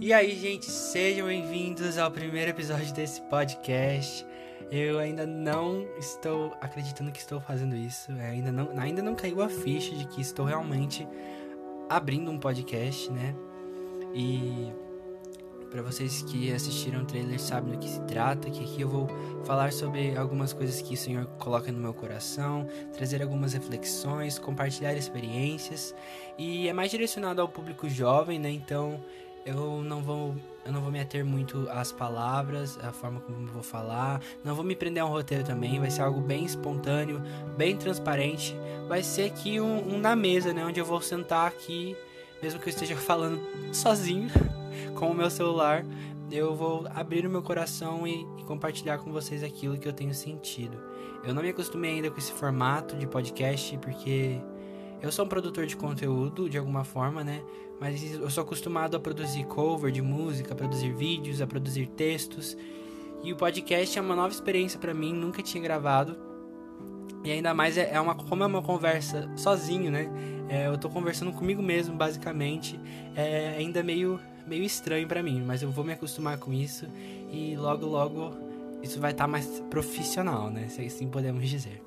E aí, gente, sejam bem-vindos ao primeiro episódio desse podcast. Eu ainda não estou acreditando que estou fazendo isso. Ainda não, ainda não caiu a ficha de que estou realmente abrindo um podcast, né? E para vocês que assistiram o trailer sabem do que se trata, que aqui eu vou falar sobre algumas coisas que o Senhor coloca no meu coração, trazer algumas reflexões, compartilhar experiências e é mais direcionado ao público jovem, né? Então eu não vou eu não vou me ater muito às palavras, à forma como eu vou falar, não vou me prender a um roteiro também, vai ser algo bem espontâneo, bem transparente, vai ser aqui um, um na mesa, né, onde eu vou sentar aqui, mesmo que eu esteja falando sozinho com o meu celular, eu vou abrir o meu coração e, e compartilhar com vocês aquilo que eu tenho sentido. Eu não me acostumei ainda com esse formato de podcast porque eu sou um produtor de conteúdo de alguma forma, né? Mas eu sou acostumado a produzir cover de música, a produzir vídeos, a produzir textos. E o podcast é uma nova experiência para mim, nunca tinha gravado. E ainda mais é, é uma como é uma conversa sozinho, né? É, eu tô conversando comigo mesmo, basicamente. É ainda meio meio estranho para mim, mas eu vou me acostumar com isso e logo logo isso vai estar tá mais profissional, né? Se assim podemos dizer.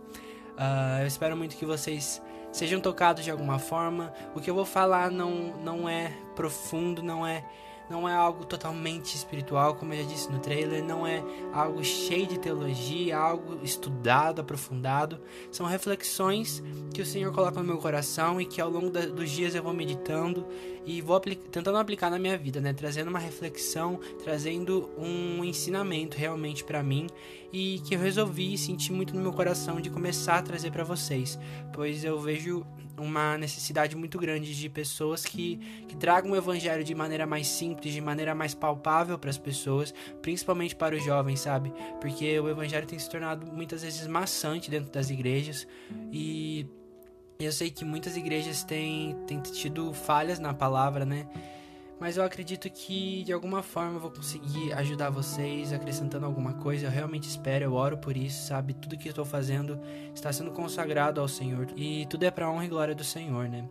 Uh, eu espero muito que vocês sejam tocados de alguma forma. O que eu vou falar não, não é profundo, não é não é algo totalmente espiritual, como eu já disse no trailer, não é algo cheio de teologia, algo estudado, aprofundado. São reflexões que o Senhor coloca no meu coração e que ao longo da, dos dias eu vou meditando e vou tentando aplicar na minha vida, né? Trazendo uma reflexão, trazendo um ensinamento realmente para mim e que eu resolvi sentir muito no meu coração de começar a trazer para vocês, pois eu vejo uma necessidade muito grande de pessoas que, que tragam o evangelho de maneira mais simples, de maneira mais palpável para as pessoas, principalmente para os jovens, sabe? Porque o evangelho tem se tornado muitas vezes maçante dentro das igrejas e eu sei que muitas igrejas têm, têm tido falhas na palavra, né? Mas eu acredito que de alguma forma eu vou conseguir ajudar vocês acrescentando alguma coisa. Eu realmente espero, eu oro por isso, sabe? Tudo que eu estou fazendo está sendo consagrado ao Senhor e tudo é para honra e glória do Senhor, né?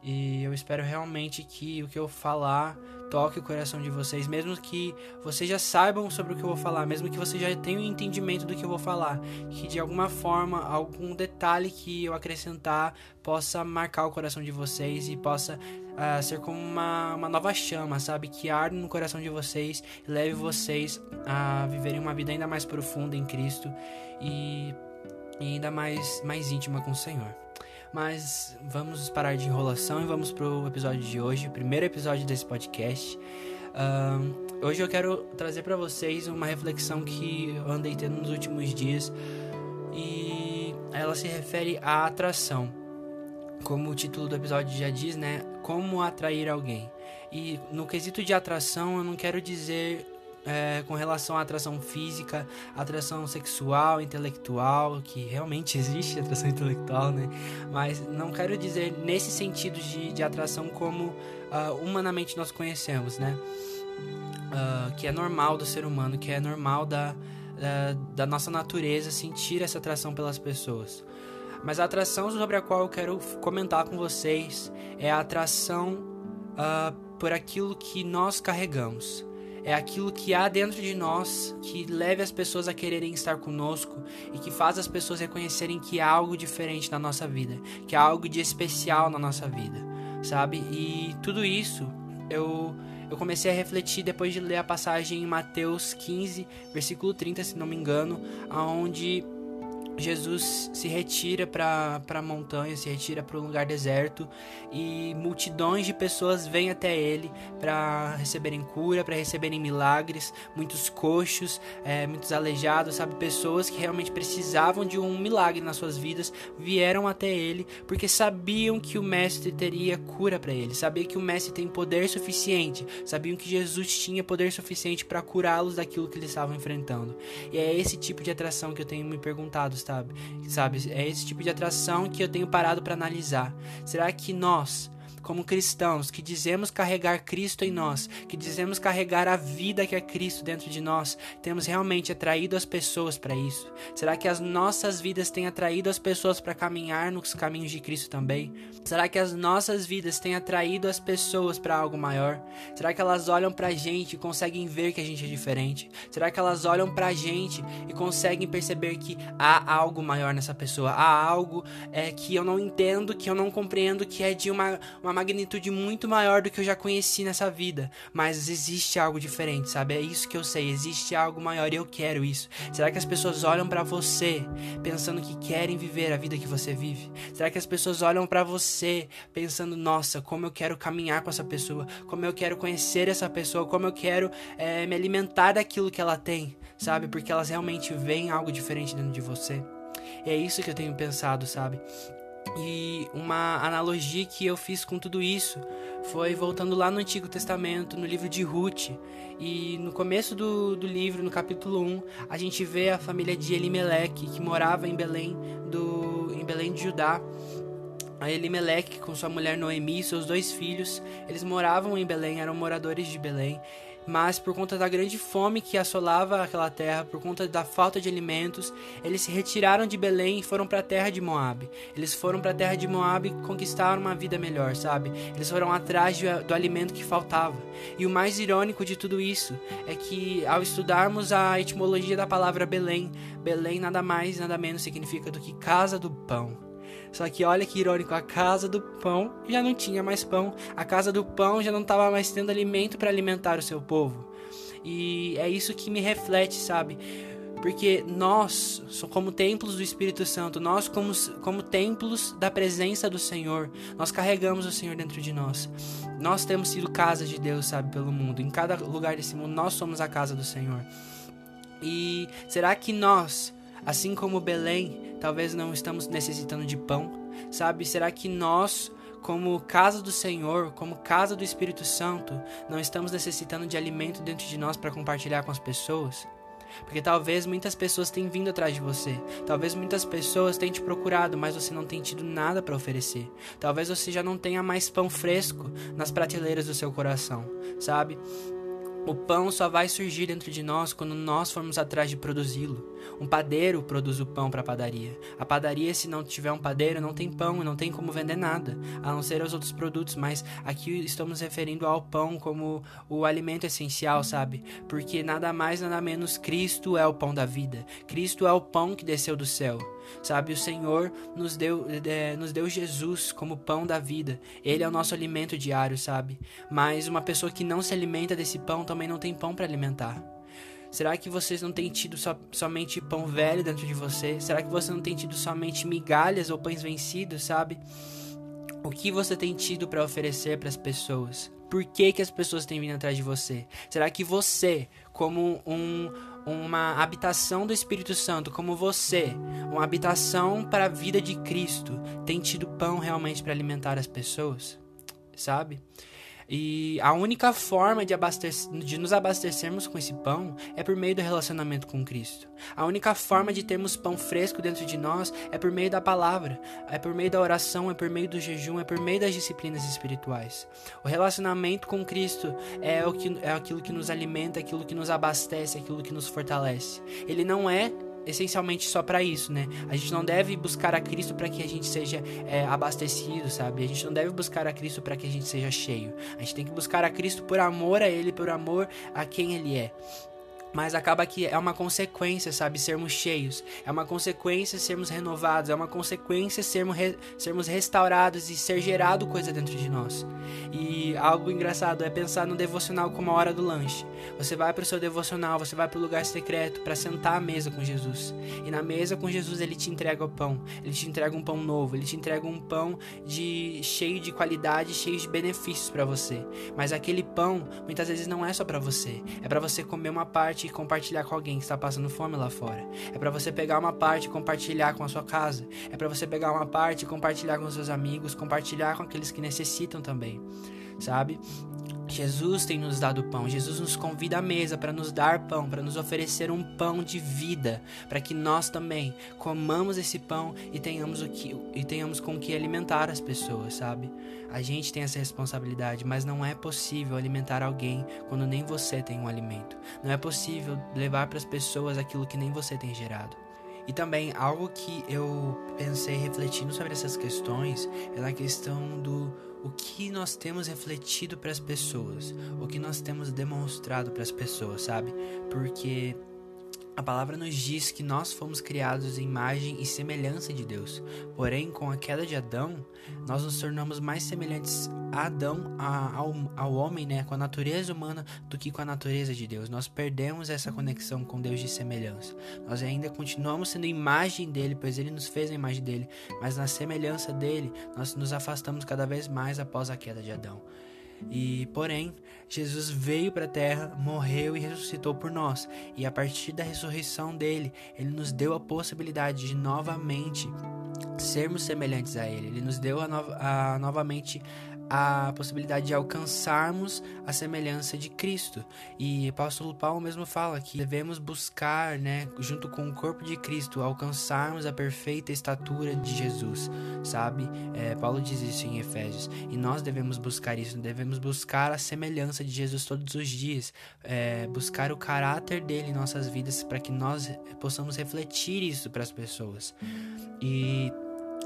E eu espero realmente que o que eu falar toque o coração de vocês, mesmo que vocês já saibam sobre o que eu vou falar, mesmo que vocês já tenham entendimento do que eu vou falar, que de alguma forma, algum detalhe que eu acrescentar possa marcar o coração de vocês e possa uh, ser como uma, uma nova chama, sabe? Que arde no coração de vocês e leve vocês a viverem uma vida ainda mais profunda em Cristo e, e ainda mais, mais íntima com o Senhor. Mas vamos parar de enrolação e vamos pro episódio de hoje, primeiro episódio desse podcast. Uh, hoje eu quero trazer para vocês uma reflexão que eu andei tendo nos últimos dias e ela se refere à atração. Como o título do episódio já diz, né? Como atrair alguém. E no quesito de atração, eu não quero dizer é, com relação à atração física, atração sexual, intelectual, que realmente existe atração intelectual, né? Mas não quero dizer nesse sentido de, de atração como uh, humanamente nós conhecemos, né? Uh, que é normal do ser humano, que é normal da, da, da nossa natureza sentir essa atração pelas pessoas. Mas a atração sobre a qual eu quero comentar com vocês é a atração uh, por aquilo que nós carregamos é aquilo que há dentro de nós que leve as pessoas a quererem estar conosco e que faz as pessoas reconhecerem que há algo diferente na nossa vida, que há algo de especial na nossa vida, sabe? E tudo isso eu eu comecei a refletir depois de ler a passagem em Mateus 15, versículo 30, se não me engano, aonde Jesus se retira para a montanha, se retira para um lugar deserto e multidões de pessoas vêm até ele para receberem cura, para receberem milagres. Muitos coxos, é, muitos aleijados, sabe? Pessoas que realmente precisavam de um milagre nas suas vidas vieram até ele porque sabiam que o Mestre teria cura para ele, sabiam que o Mestre tem poder suficiente, sabiam que Jesus tinha poder suficiente para curá-los daquilo que eles estavam enfrentando. E é esse tipo de atração que eu tenho me perguntado sabe? Sabe? É esse tipo de atração que eu tenho parado para analisar. Será que nós como cristãos, que dizemos carregar Cristo em nós, que dizemos carregar a vida que é Cristo dentro de nós, temos realmente atraído as pessoas para isso? Será que as nossas vidas têm atraído as pessoas para caminhar nos caminhos de Cristo também? Será que as nossas vidas têm atraído as pessoas para algo maior? Será que elas olham para a gente e conseguem ver que a gente é diferente? Será que elas olham para a gente e conseguem perceber que há algo maior nessa pessoa? Há algo é, que eu não entendo, que eu não compreendo, que é de uma, uma magnitude muito maior do que eu já conheci nessa vida. Mas existe algo diferente, sabe? É isso que eu sei. Existe algo maior e eu quero isso. Será que as pessoas olham para você pensando que querem viver a vida que você vive? Será que as pessoas olham para você pensando, nossa, como eu quero caminhar com essa pessoa, como eu quero conhecer essa pessoa, como eu quero é, me alimentar daquilo que ela tem, sabe? Porque elas realmente veem algo diferente dentro de você. E é isso que eu tenho pensado, sabe? E uma analogia que eu fiz com tudo isso foi voltando lá no Antigo Testamento, no livro de Ruth. E no começo do, do livro, no capítulo 1, a gente vê a família de Elimeleque, que morava em Belém, do, em Belém de Judá. A Elimeleque, com sua mulher Noemi e seus dois filhos, eles moravam em Belém, eram moradores de Belém mas por conta da grande fome que assolava aquela terra, por conta da falta de alimentos, eles se retiraram de Belém e foram para a terra de Moab. Eles foram para a terra de Moab e conquistaram uma vida melhor, sabe? Eles foram atrás do alimento que faltava. E o mais irônico de tudo isso é que ao estudarmos a etimologia da palavra Belém, Belém nada mais, nada menos significa do que casa do pão. Só que olha que irônico, a casa do pão já não tinha mais pão, a casa do pão já não estava mais tendo alimento para alimentar o seu povo. E é isso que me reflete, sabe? Porque nós, como templos do Espírito Santo, nós como, como templos da presença do Senhor, nós carregamos o Senhor dentro de nós. Nós temos sido casa de Deus, sabe, pelo mundo. Em cada lugar desse mundo, nós somos a casa do Senhor. E será que nós, assim como Belém, Talvez não estamos necessitando de pão, sabe? Será que nós, como casa do Senhor, como casa do Espírito Santo, não estamos necessitando de alimento dentro de nós para compartilhar com as pessoas? Porque talvez muitas pessoas tenham vindo atrás de você. Talvez muitas pessoas tenham te procurado, mas você não tenha tido nada para oferecer. Talvez você já não tenha mais pão fresco nas prateleiras do seu coração, sabe? O pão só vai surgir dentro de nós quando nós formos atrás de produzi-lo. Um padeiro produz o pão para a padaria. A padaria, se não tiver um padeiro, não tem pão e não tem como vender nada, a não ser os outros produtos. Mas aqui estamos referindo ao pão como o alimento essencial, sabe? Porque nada mais, nada menos, Cristo é o pão da vida. Cristo é o pão que desceu do céu. Sabe, o Senhor nos deu, é, nos deu Jesus como pão da vida. Ele é o nosso alimento diário, sabe? Mas uma pessoa que não se alimenta desse pão também não tem pão para alimentar. Será que vocês não têm tido so, somente pão velho dentro de você? Será que você não tem tido somente migalhas ou pães vencidos, sabe? O que você tem tido para oferecer para as pessoas? Por que, que as pessoas têm vindo atrás de você? Será que você, como um, uma habitação do Espírito Santo, como você, uma habitação para a vida de Cristo, tem tido pão realmente para alimentar as pessoas? Sabe? E a única forma de, de, nos abastecermos com esse pão é por meio do relacionamento com Cristo. A única forma de termos pão fresco dentro de nós é por meio da palavra, é por meio da oração, é por meio do jejum, é por meio das disciplinas espirituais. O relacionamento com Cristo é, o que, é aquilo que nos alimenta, é aquilo que nos abastece, é aquilo que nos fortalece. Ele não é essencialmente só para isso, né? A gente não deve buscar a Cristo para que a gente seja é, abastecido, sabe? A gente não deve buscar a Cristo para que a gente seja cheio. A gente tem que buscar a Cristo por amor a Ele, por amor a quem Ele é. Mas acaba que é uma consequência, sabe? Sermos cheios. É uma consequência sermos renovados. É uma consequência sermos, re... sermos restaurados e ser gerado coisa dentro de nós. E algo engraçado é pensar no devocional como a hora do lanche. Você vai para o seu devocional, você vai para o lugar secreto para sentar à mesa com Jesus. E na mesa com Jesus ele te entrega o pão. Ele te entrega um pão novo. Ele te entrega um pão de cheio de qualidade, cheio de benefícios para você. Mas aquele pão muitas vezes não é só para você. É para você comer uma parte parte e compartilhar com alguém que está passando fome lá fora. É para você pegar uma parte e compartilhar com a sua casa. É para você pegar uma parte e compartilhar com seus amigos, compartilhar com aqueles que necessitam também. Sabe? Jesus tem nos dado pão, Jesus nos convida à mesa para nos dar pão, para nos oferecer um pão de vida, para que nós também comamos esse pão e tenhamos, o que, e tenhamos com que alimentar as pessoas, sabe? A gente tem essa responsabilidade, mas não é possível alimentar alguém quando nem você tem um alimento. Não é possível levar para as pessoas aquilo que nem você tem gerado. E também algo que eu pensei refletindo sobre essas questões é na questão do o que nós temos refletido para as pessoas, o que nós temos demonstrado para as pessoas, sabe? Porque a palavra nos diz que nós fomos criados em imagem e semelhança de Deus. Porém, com a queda de Adão, nós nos tornamos mais semelhantes a Adão, a, ao, ao homem, né, com a natureza humana, do que com a natureza de Deus. Nós perdemos essa conexão com Deus de semelhança. Nós ainda continuamos sendo imagem dele, pois ele nos fez a imagem dele, mas na semelhança dele, nós nos afastamos cada vez mais após a queda de Adão. E, porém, Jesus veio para a terra, morreu e ressuscitou por nós. E a partir da ressurreição dele, ele nos deu a possibilidade de novamente sermos semelhantes a ele. Ele nos deu a, no a novamente a possibilidade de alcançarmos a semelhança de Cristo. E apóstolo Paulo mesmo fala que devemos buscar, né, junto com o corpo de Cristo, alcançarmos a perfeita estatura de Jesus, sabe? É, Paulo diz isso em Efésios. E nós devemos buscar isso, devemos buscar a semelhança de Jesus todos os dias, é, buscar o caráter dele em nossas vidas para que nós possamos refletir isso para as pessoas. E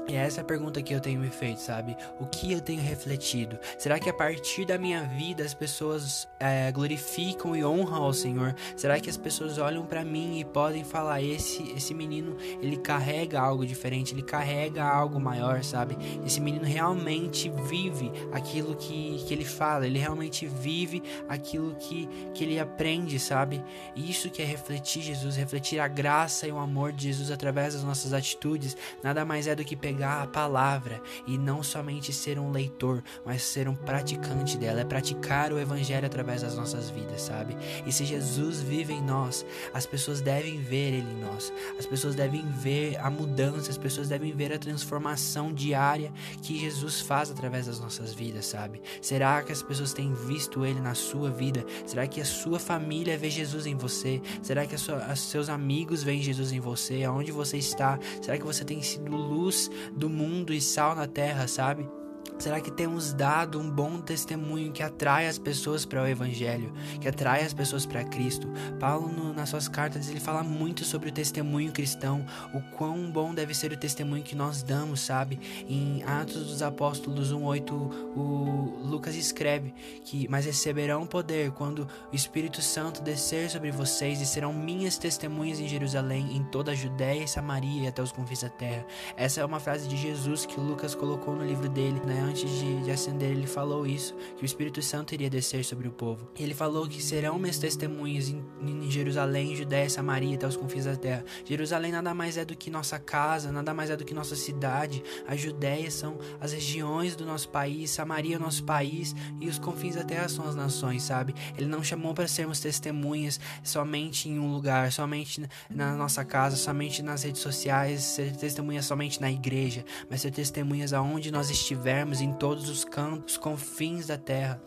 e essa é pergunta que eu tenho me feito, sabe? O que eu tenho refletido? Será que a partir da minha vida as pessoas é, glorificam e honram ao Senhor? Será que as pessoas olham para mim e podem falar esse esse menino ele carrega algo diferente, ele carrega algo maior, sabe? Esse menino realmente vive aquilo que, que ele fala, ele realmente vive aquilo que, que ele aprende, sabe? Isso que é refletir Jesus, refletir a graça e o amor de Jesus através das nossas atitudes, nada mais é do que pegar a palavra e não somente ser um leitor, mas ser um praticante dela, é praticar o evangelho através das nossas vidas, sabe? E se Jesus vive em nós, as pessoas devem ver ele em nós. As pessoas devem ver a mudança, as pessoas devem ver a transformação diária que Jesus faz através das nossas vidas, sabe? Será que as pessoas têm visto ele na sua vida? Será que a sua família vê Jesus em você? Será que a seus amigos veem Jesus em você? Aonde você está? Será que você tem sido luz do mundo e sal na terra, sabe? Será que temos dado um bom testemunho que atrai as pessoas para o Evangelho, que atrai as pessoas para Cristo? Paulo, no, nas suas cartas, ele fala muito sobre o testemunho cristão, o quão bom deve ser o testemunho que nós damos, sabe? Em Atos dos Apóstolos 1:8, o Lucas escreve que mas receberão poder quando o Espírito Santo descer sobre vocês e serão minhas testemunhas em Jerusalém, em toda a Judéia e Samaria e até os confins da terra. Essa é uma frase de Jesus que Lucas colocou no livro dele, né? Antes de, de ascender, ele falou isso, que o Espírito Santo iria descer sobre o povo. Ele falou que serão meus testemunhas em, em Jerusalém, Judéia, Samaria, até os confins da terra. Jerusalém nada mais é do que nossa casa, nada mais é do que nossa cidade. A Judéia são as regiões do nosso país, Samaria é o nosso país e os confins da terra são as nações, sabe? Ele não chamou para sermos testemunhas somente em um lugar, somente na nossa casa, somente nas redes sociais, ser testemunhas somente na igreja, mas ser testemunhas aonde nós estivermos em todos os cantos, confins da terra.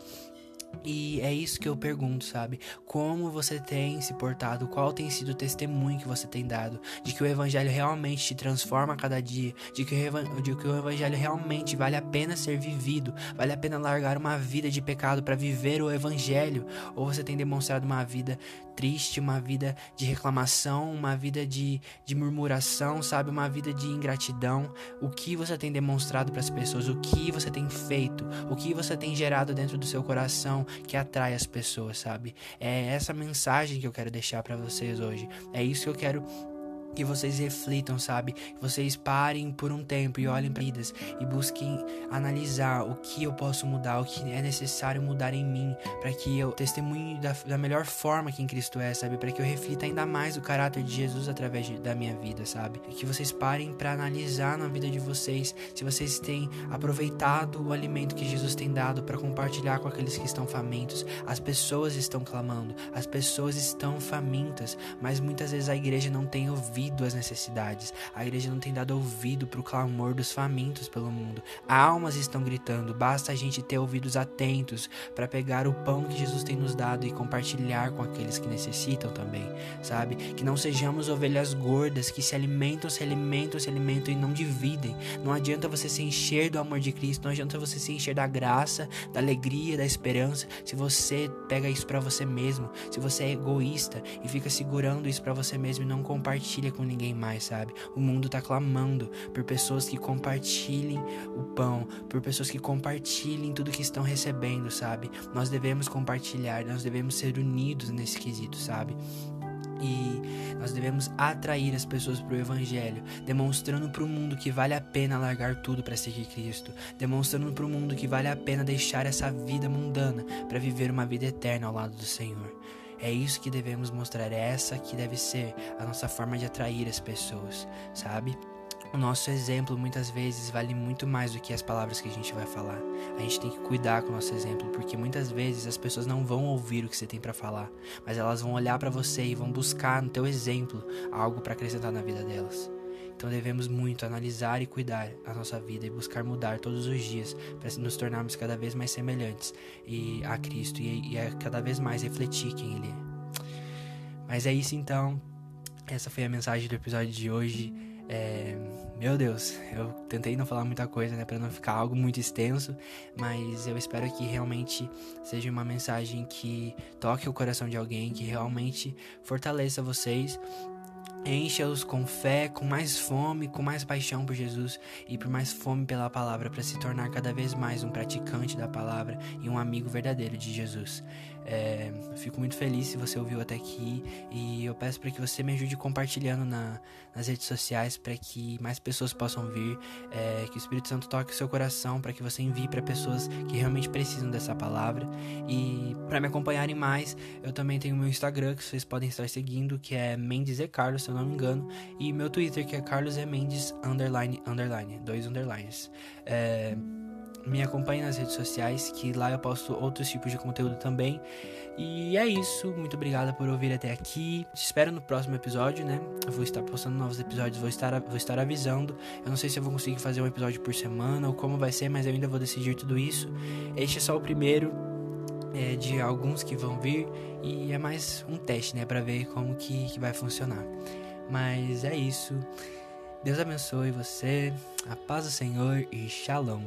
E é isso que eu pergunto, sabe? Como você tem se portado? Qual tem sido o testemunho que você tem dado? De que o Evangelho realmente te transforma a cada dia? De que, o, de que o Evangelho realmente vale a pena ser vivido? Vale a pena largar uma vida de pecado para viver o Evangelho? Ou você tem demonstrado uma vida triste, uma vida de reclamação, uma vida de, de murmuração, sabe? Uma vida de ingratidão. O que você tem demonstrado para as pessoas? O que você tem feito? O que você tem gerado dentro do seu coração que atrai as pessoas, sabe? É essa mensagem que eu quero deixar para vocês hoje. É isso que eu quero que vocês reflitam, sabe? Que vocês parem por um tempo e olhem para vidas e busquem analisar o que eu posso mudar, o que é necessário mudar em mim, para que eu testemunhe da, da, melhor forma que em Cristo é, sabe? Para que eu reflita ainda mais o caráter de Jesus através de, da minha vida, sabe? E que vocês parem para analisar na vida de vocês se vocês têm aproveitado o alimento que Jesus tem dado para compartilhar com aqueles que estão famintos. As pessoas estão clamando, as pessoas estão famintas, mas muitas vezes a igreja não tem ouvido ouvido às necessidades. A igreja não tem dado ouvido para o clamor dos famintos pelo mundo. Almas estão gritando. Basta a gente ter ouvidos atentos para pegar o pão que Jesus tem nos dado e compartilhar com aqueles que necessitam também, sabe? Que não sejamos ovelhas gordas que se alimentam, se alimentam, se alimentam e não dividem. Não adianta você se encher do amor de Cristo, não adianta você se encher da graça, da alegria, da esperança, se você pega isso para você mesmo, se você é egoísta e fica segurando isso para você mesmo e não compartilha com ninguém mais, sabe? O mundo tá clamando por pessoas que compartilhem o pão, por pessoas que compartilhem tudo que estão recebendo, sabe? Nós devemos compartilhar, nós devemos ser unidos nesse quesito, sabe? E nós devemos atrair as pessoas para o Evangelho, demonstrando para o mundo que vale a pena largar tudo para seguir Cristo, demonstrando para o mundo que vale a pena deixar essa vida mundana para viver uma vida eterna ao lado do Senhor. É isso que devemos mostrar, é essa que deve ser a nossa forma de atrair as pessoas, sabe? O nosso exemplo muitas vezes vale muito mais do que as palavras que a gente vai falar. A gente tem que cuidar com o nosso exemplo, porque muitas vezes as pessoas não vão ouvir o que você tem para falar, mas elas vão olhar para você e vão buscar no teu exemplo algo para acrescentar na vida delas. Então devemos muito analisar e cuidar a nossa vida e buscar mudar todos os dias para nos tornarmos cada vez mais semelhantes e a Cristo e, e a cada vez mais refletir quem Ele é. Mas é isso então. Essa foi a mensagem do episódio de hoje. É, meu Deus, eu tentei não falar muita coisa, né, para não ficar algo muito extenso, mas eu espero que realmente seja uma mensagem que toque o coração de alguém, que realmente fortaleça vocês Encha-os com fé, com mais fome, com mais paixão por Jesus e por mais fome pela palavra, para se tornar cada vez mais um praticante da palavra e um amigo verdadeiro de Jesus. É, fico muito feliz se você ouviu até aqui e eu peço para que você me ajude compartilhando na, nas redes sociais para que mais pessoas possam vir, é, que o Espírito Santo toque o seu coração para que você envie para pessoas que realmente precisam dessa palavra. E para me acompanharem mais, eu também tenho meu Instagram que vocês podem estar seguindo, que é Mendes e Carlos, eu não me engano, e meu Twitter que é Carlos e Mendes underline underline, dois underlines. É, me acompanhe nas redes sociais, que lá eu posto outros tipos de conteúdo também. E é isso, muito obrigada por ouvir até aqui. Te espero no próximo episódio, né? Eu vou estar postando novos episódios, vou estar, vou estar avisando. Eu não sei se eu vou conseguir fazer um episódio por semana ou como vai ser, mas eu ainda vou decidir tudo isso. Este é só o primeiro é, de alguns que vão vir e é mais um teste, né? Pra ver como que, que vai funcionar. Mas é isso. Deus abençoe você, a paz do Senhor e shalom.